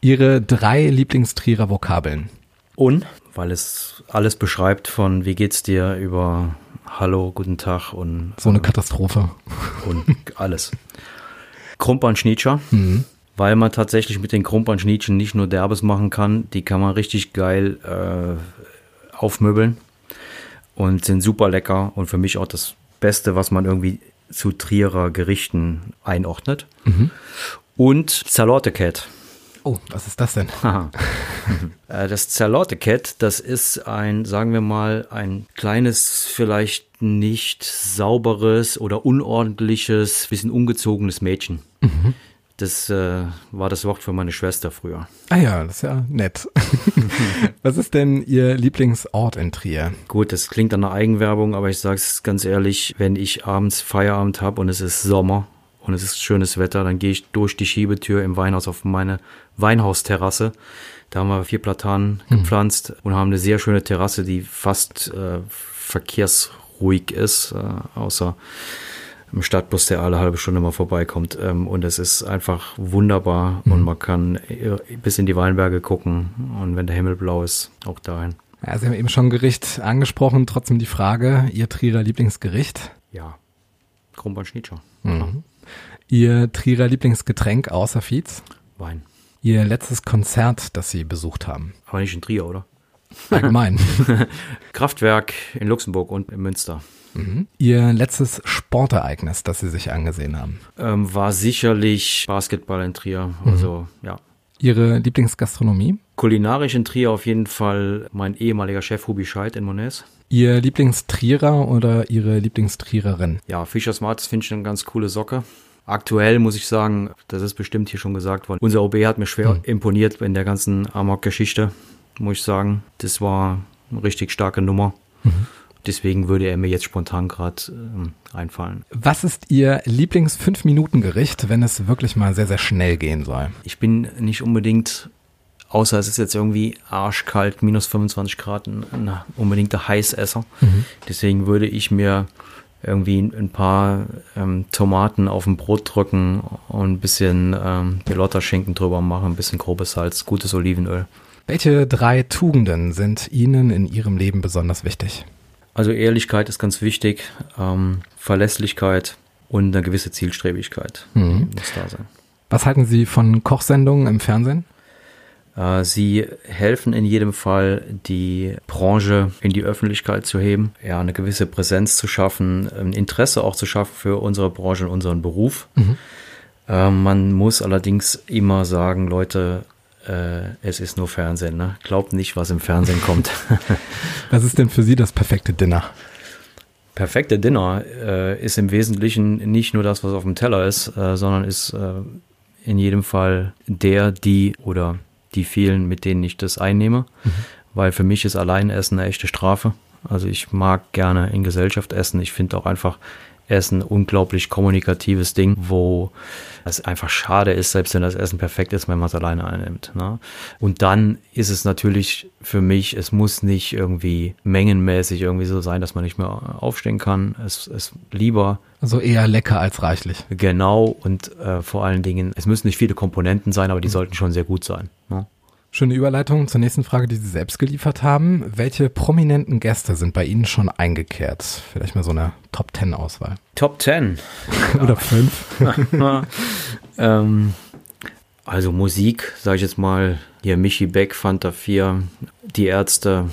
Ihre drei Lieblingstrierer Vokabeln. Und, weil es alles beschreibt von wie geht's dir über Hallo, guten Tag und So eine Katastrophe. und alles. Krumpernschnietscher, weil man tatsächlich mit den Krumpernschnietschen nicht nur Derbes machen kann, die kann man richtig geil äh, aufmöbeln und sind super lecker und für mich auch das Beste, was man irgendwie zu Trierer Gerichten einordnet. Und Salate Cat. Oh, was ist das denn? Äh, Das Zerlotte-Cat, das ist ein, sagen wir mal, ein kleines, vielleicht nicht sauberes oder unordentliches, bisschen ungezogenes Mädchen. Das äh, war das Wort für meine Schwester früher. Ah ja, das ist ja nett. was ist denn Ihr Lieblingsort in Trier? Gut, das klingt an einer Eigenwerbung, aber ich sage es ganz ehrlich, wenn ich abends Feierabend habe und es ist Sommer und es ist schönes Wetter, dann gehe ich durch die Schiebetür im Weinhaus auf meine Weinhausterrasse. Da haben wir vier Platanen gepflanzt und haben eine sehr schöne Terrasse, die fast äh, verkehrsruhig ist, äh, außer im Stadtbus, der alle halbe Stunde mal vorbeikommt. Ähm, und es ist einfach wunderbar und man kann äh, bis in die Weinberge gucken und wenn der Himmel blau ist, auch dahin. Ja, Sie haben eben schon Gericht angesprochen, trotzdem die Frage, Ihr Trierer Lieblingsgericht? Ja, Krumpernschnitscher. Ihr Trierer Lieblingsgetränk außer Fietz? Wein. Ihr letztes Konzert, das Sie besucht haben? Aber nicht in Trier, oder? Allgemein. Kraftwerk in Luxemburg und in Münster. Ihr letztes Sportereignis, das Sie sich angesehen haben? Ähm, war sicherlich Basketball in Trier. Also, ja. Ihre Lieblingsgastronomie? Kulinarisch in Trier auf jeden Fall mein ehemaliger Chef Hubi Scheid in Mones. Ihr Lieblingstrierer oder Ihre Lieblingstriererin? Ja, Fischer Smarts finde ich eine ganz coole Socke. Aktuell muss ich sagen, das ist bestimmt hier schon gesagt worden. Unser OB hat mir schwer imponiert in der ganzen Amok-Geschichte, muss ich sagen. Das war eine richtig starke Nummer. Deswegen würde er mir jetzt spontan gerade ähm, einfallen. Was ist Ihr Lieblings-Fünf-Minuten-Gericht, wenn es wirklich mal sehr, sehr schnell gehen soll? Ich bin nicht unbedingt, außer es ist jetzt irgendwie arschkalt, minus 25 Grad, ein, ein unbedingter Heißesser. Deswegen würde ich mir irgendwie ein paar ähm, Tomaten auf ein Brot drücken und ein bisschen ähm, Pelotta-Schinken drüber machen, ein bisschen grobes Salz, gutes Olivenöl. Welche drei Tugenden sind Ihnen in Ihrem Leben besonders wichtig? Also Ehrlichkeit ist ganz wichtig, ähm, Verlässlichkeit und eine gewisse Zielstrebigkeit muss da sein. Was halten Sie von Kochsendungen im Fernsehen? Äh, Sie helfen in jedem Fall, die Branche in die Öffentlichkeit zu heben, ja, eine gewisse Präsenz zu schaffen, ein Interesse auch zu schaffen für unsere Branche und unseren Beruf. Äh, man muss allerdings immer sagen, Leute, äh, es ist nur Fernsehen. Ne? Glaubt nicht, was im Fernsehen kommt. Was ist denn für Sie das perfekte Dinner? Perfekte Dinner äh, ist im Wesentlichen nicht nur das, was auf dem Teller ist, sondern ist in jedem Fall der, die oder die vielen, mit denen ich das einnehme. Weil für mich ist Alleinessen eine echte Strafe. Also ich mag gerne in Gesellschaft essen. Ich finde auch einfach Essen unglaublich kommunikatives Ding, wo es einfach schade ist, selbst wenn das Essen perfekt ist, wenn man es alleine einnimmt. Ne? Und dann ist es natürlich für mich, es muss nicht irgendwie mengenmäßig irgendwie so sein, dass man nicht mehr aufstehen kann. Es ist lieber Also eher lecker als reichlich. genau und äh, vor allen Dingen, es müssen nicht viele Komponenten sein, aber die sollten schon sehr gut sein. Ne? Schöne Überleitung zur nächsten Frage, die Sie selbst geliefert haben. Welche prominenten Gäste sind bei Ihnen schon eingekehrt? Vielleicht mal so eine Top-10-Auswahl. Top 10. Oder fünf? ähm, also Musik, sage ich jetzt mal, hier Michi Beck, Fanta 4, Die Ärzte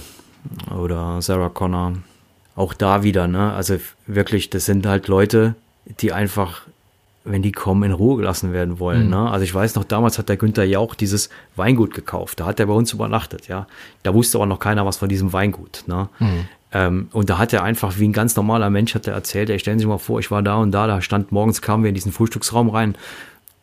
oder Sarah Connor. Auch da wieder, ne? Also wirklich, das sind halt Leute, die einfach, wenn die kommen, in Ruhe gelassen werden wollen. Ne? Also ich weiß noch, damals hat der Günther Jauch dieses Weingut gekauft. Da hat er bei uns übernachtet, ja. Da wusste aber noch keiner was von diesem Weingut. Ne? Ähm, und da hat er einfach wie ein ganz normaler Mensch hat er erzählt, ey, stellen Sie sich mal vor, ich war da und da, da stand morgens kamen wir in diesen Frühstücksraum rein,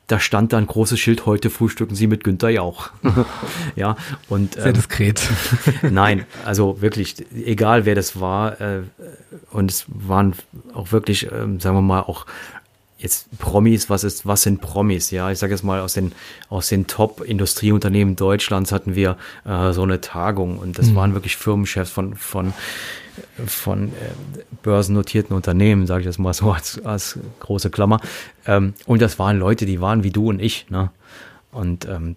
da stand da ein großes Schild, heute frühstücken Sie mit Günther Jauch. ja, und Sehr ähm, diskret. Nein, also wirklich, egal wer das war, äh, und es waren auch wirklich, ähm, sagen wir mal, auch jetzt Promis, was ist, was sind Promis? Ja, ich sage jetzt mal aus den aus den Top-Industrieunternehmen Deutschlands hatten wir äh, so eine Tagung und das waren wirklich Firmenchefs von von von äh, börsennotierten Unternehmen, sage ich jetzt mal so als, als große Klammer. Ähm, und das waren Leute, die waren wie du und ich. Ne? Und ähm,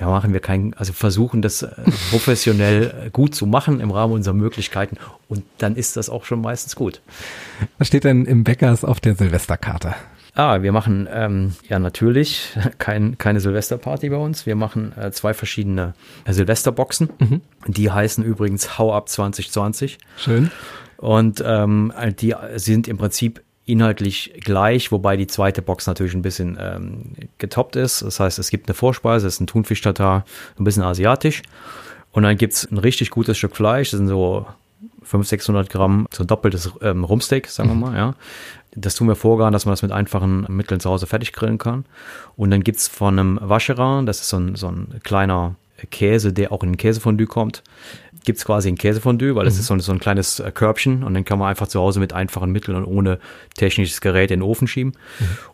ja, machen wir kein, also versuchen das äh, professionell äh, gut zu machen im Rahmen unserer Möglichkeiten und dann ist das auch schon meistens gut. Was steht denn im Bäckers auf der Silvesterkarte? Ah, wir machen ähm, ja natürlich kein, keine Silvesterparty bei uns. Wir machen äh, zwei verschiedene äh, Silvesterboxen. Die heißen übrigens Hau ab 2020. Schön. Und ähm, die sind im Prinzip inhaltlich gleich, wobei die zweite Box natürlich ein bisschen ähm, getoppt ist. Das heißt, es gibt eine Vorspeise, das ist ein Thunfisch-Tatar, ein bisschen asiatisch. Und dann gibt's ein richtig gutes Stück Fleisch, das sind so 500, 600 Gramm, so ein doppeltes ähm, Rumsteak, sagen wir mal, ja. Das tun wir vorgaren, dass man das mit einfachen Mitteln zu Hause fertig grillen kann. Und dann gibt's von einem Vacherin, das ist so ein, so ein kleiner Käse, der auch in den Käsefondue kommt, gibt's quasi ein Käsefondue, weil das ist so ein, so ein kleines äh, Körbchen und dann kann man einfach zu Hause mit einfachen Mitteln und ohne technisches Gerät in den Ofen schieben.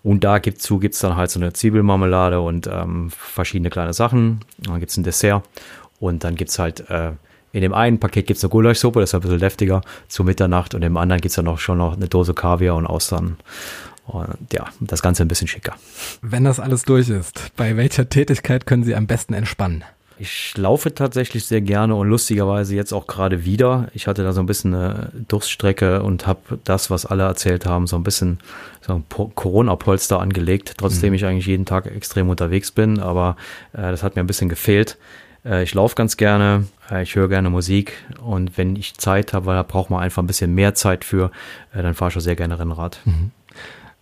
Und da gibt's zu gibt's dann halt so eine Zwiebelmarmelade und ähm, verschiedene kleine Sachen. Dann gibt's ein Dessert und dann gibt's halt äh, in dem einen Paket gibt's eine Gulaschsuppe, das ist ein bisschen deftiger, zu Mitternacht und im anderen gibt's dann auch schon noch eine Dose Kaviar und Austern. Und ja, das Ganze ein bisschen schicker. Wenn das alles durch ist, bei welcher Tätigkeit können Sie am besten entspannen? Ich laufe tatsächlich sehr gerne und lustigerweise jetzt auch gerade wieder. Ich hatte da so ein bisschen eine Durststrecke und habe das, was alle erzählt haben, so ein bisschen so ein Po- Corona-Polster angelegt, trotzdem ich eigentlich jeden Tag extrem unterwegs bin. Aber äh, das hat mir ein bisschen gefehlt. Äh, ich laufe ganz gerne, äh, ich höre gerne Musik und wenn ich Zeit habe, weil da braucht man einfach ein bisschen mehr Zeit für, äh, dann fahre ich auch sehr gerne Rennrad.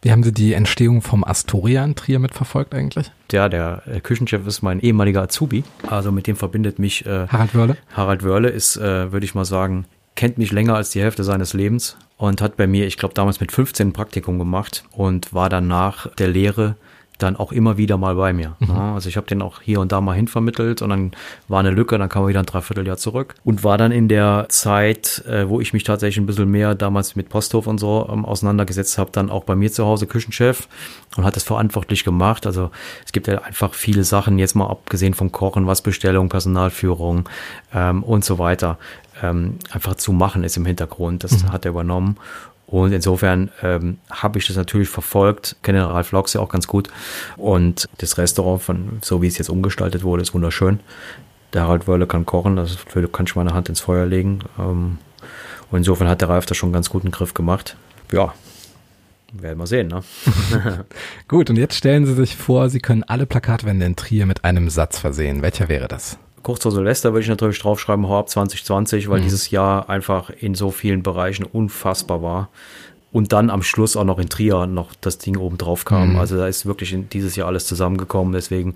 Wie haben Sie die Entstehung vom Astoria in Trier mitverfolgt eigentlich? Ja, der äh, Küchenchef ist mein ehemaliger Azubi, also mit dem verbindet mich äh, Harald Wörle? Harald Wörle ist, äh, würde ich mal sagen, kennt mich länger als die Hälfte seines Lebens und hat bei mir, ich glaube, damals mit 15 ein Praktikum gemacht und war dann nach der Lehre dann auch immer wieder mal bei mir. Ja, also ich habe den auch hier und da mal hinvermittelt und dann war eine Lücke, dann kam er wieder ein Dreivierteljahr zurück und war dann in der Zeit, äh, wo ich mich tatsächlich ein bisschen mehr damals mit Posthof und so ähm, auseinandergesetzt habe, dann auch bei mir zu Hause Küchenchef und hat das verantwortlich gemacht. Also es gibt ja einfach viele Sachen, jetzt mal abgesehen vom Kochen, was Bestellung, Personalführung ähm, und so weiter, ähm, einfach zu machen ist im Hintergrund. Das hat er übernommen. Und insofern ähm, habe ich das natürlich verfolgt, kenne Ralf Lox ja auch ganz gut. Und das Restaurant, von, so wie es jetzt umgestaltet wurde, ist wunderschön. Der Harald Wörle kann kochen, also kann ich meine Hand ins Feuer legen. Ähm, und insofern hat der Ralf da schon einen ganz guten Griff gemacht. Ja, werden wir sehen, ne? Gut, und jetzt stellen Sie sich vor, Sie können alle Plakatwände in Trier mit einem Satz versehen. Welcher wäre das? Kurz vor Silvester würde ich natürlich draufschreiben, hau ab 2020, weil dieses Jahr einfach in so vielen Bereichen unfassbar war. Und dann am Schluss auch noch in Trier noch das Ding oben drauf kam. Also da ist wirklich in dieses Jahr alles zusammengekommen. Deswegen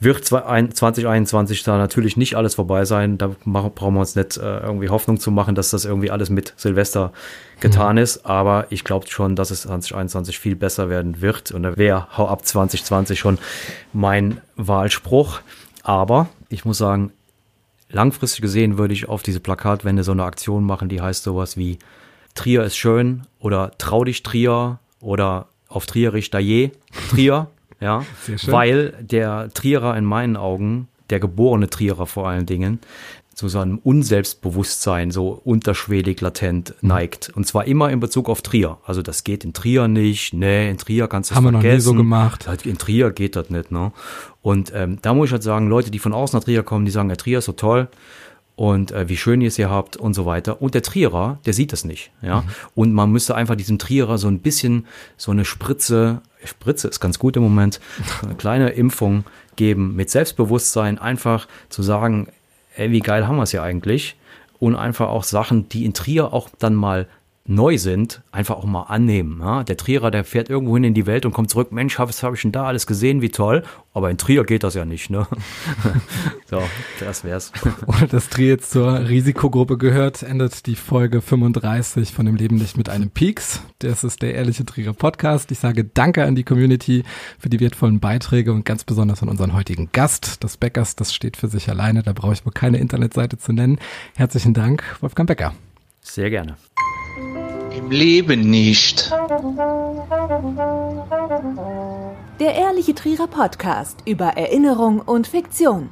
wird zwei- ein- 2021 da natürlich nicht alles vorbei sein. Da brauchen wir uns nicht äh, irgendwie Hoffnung zu machen, dass das irgendwie alles mit Silvester getan ist. Aber ich glaube schon, dass es 2021 viel besser werden wird. Und da wäre Hau ab 2020 schon mein Wahlspruch. Aber ich muss sagen, langfristig gesehen würde ich auf diese Plakatwände so eine Aktion machen, die heißt sowas wie Trier ist schön oder Trau dich Trier oder auf Trierisch da je Trier, ja, weil der Trierer in meinen Augen, der geborene Trierer vor allen Dingen, zu seinem Unselbstbewusstsein so unterschwellig latent Mhm. neigt. Und zwar immer in Bezug auf Trier. Also das geht in Trier nicht, nee, in Trier kannst du es Haben wir noch nie vergessen. so gemacht. In Trier geht das nicht, ne? Und ähm, da muss ich halt sagen, Leute, die von außen nach Trier kommen, die sagen, ja, Trier ist so toll und äh, wie schön ihr es hier habt und so weiter. Und der Trierer, der sieht das nicht, ja. Und man müsste einfach diesem Trierer so ein bisschen so eine Spritze, Spritze ist ganz gut im Moment, so eine kleine Impfung geben mit Selbstbewusstsein, einfach zu sagen, ey, wie geil haben wir es hier eigentlich? Und einfach auch Sachen, die in Trier auch dann mal neu sind, einfach auch mal annehmen. Ja? Der Trierer, der fährt irgendwo hin in die Welt und kommt zurück, Mensch, was habe ich denn da alles gesehen, wie toll. Aber in Trier geht das ja nicht, ne? so, das wär's. Ohne dass Trier jetzt zur Risikogruppe gehört, endet die Folge 35 von dem Leben nicht mit einem Peaks. Das ist der ehrliche Trierer Podcast. Ich sage Danke an die Community für die wertvollen Beiträge und ganz besonders an unseren heutigen Gast. Das Bäckers, das steht für sich alleine, da brauche ich wohl keine Internetseite zu nennen. Herzlichen Dank, Wolfgang Becker. Sehr gerne. Im Leben nicht. Der ehrliche Trierer Podcast über Erinnerung und Fiktion.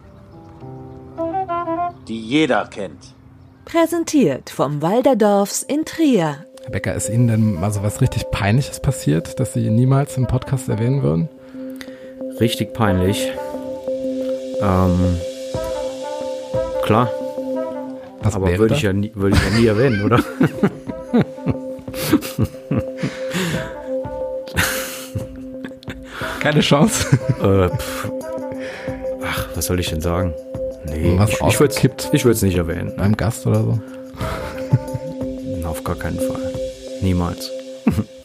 die jeder kennt. Präsentiert vom Walderdorfs in Trier. Herr Becker, ist Ihnen denn mal so was richtig Peinliches passiert, dass Sie niemals im Podcast erwähnen würden? Richtig peinlich. Ähm, klar, Was aber würde ich, ja nie, würde ich ja nie erwähnen, oder? Keine Chance. äh. Ach, was soll ich denn sagen? Nee, Was ich, ich würde es ich nicht erwähnen. Beim Gast oder so? Auf gar keinen Fall. Niemals.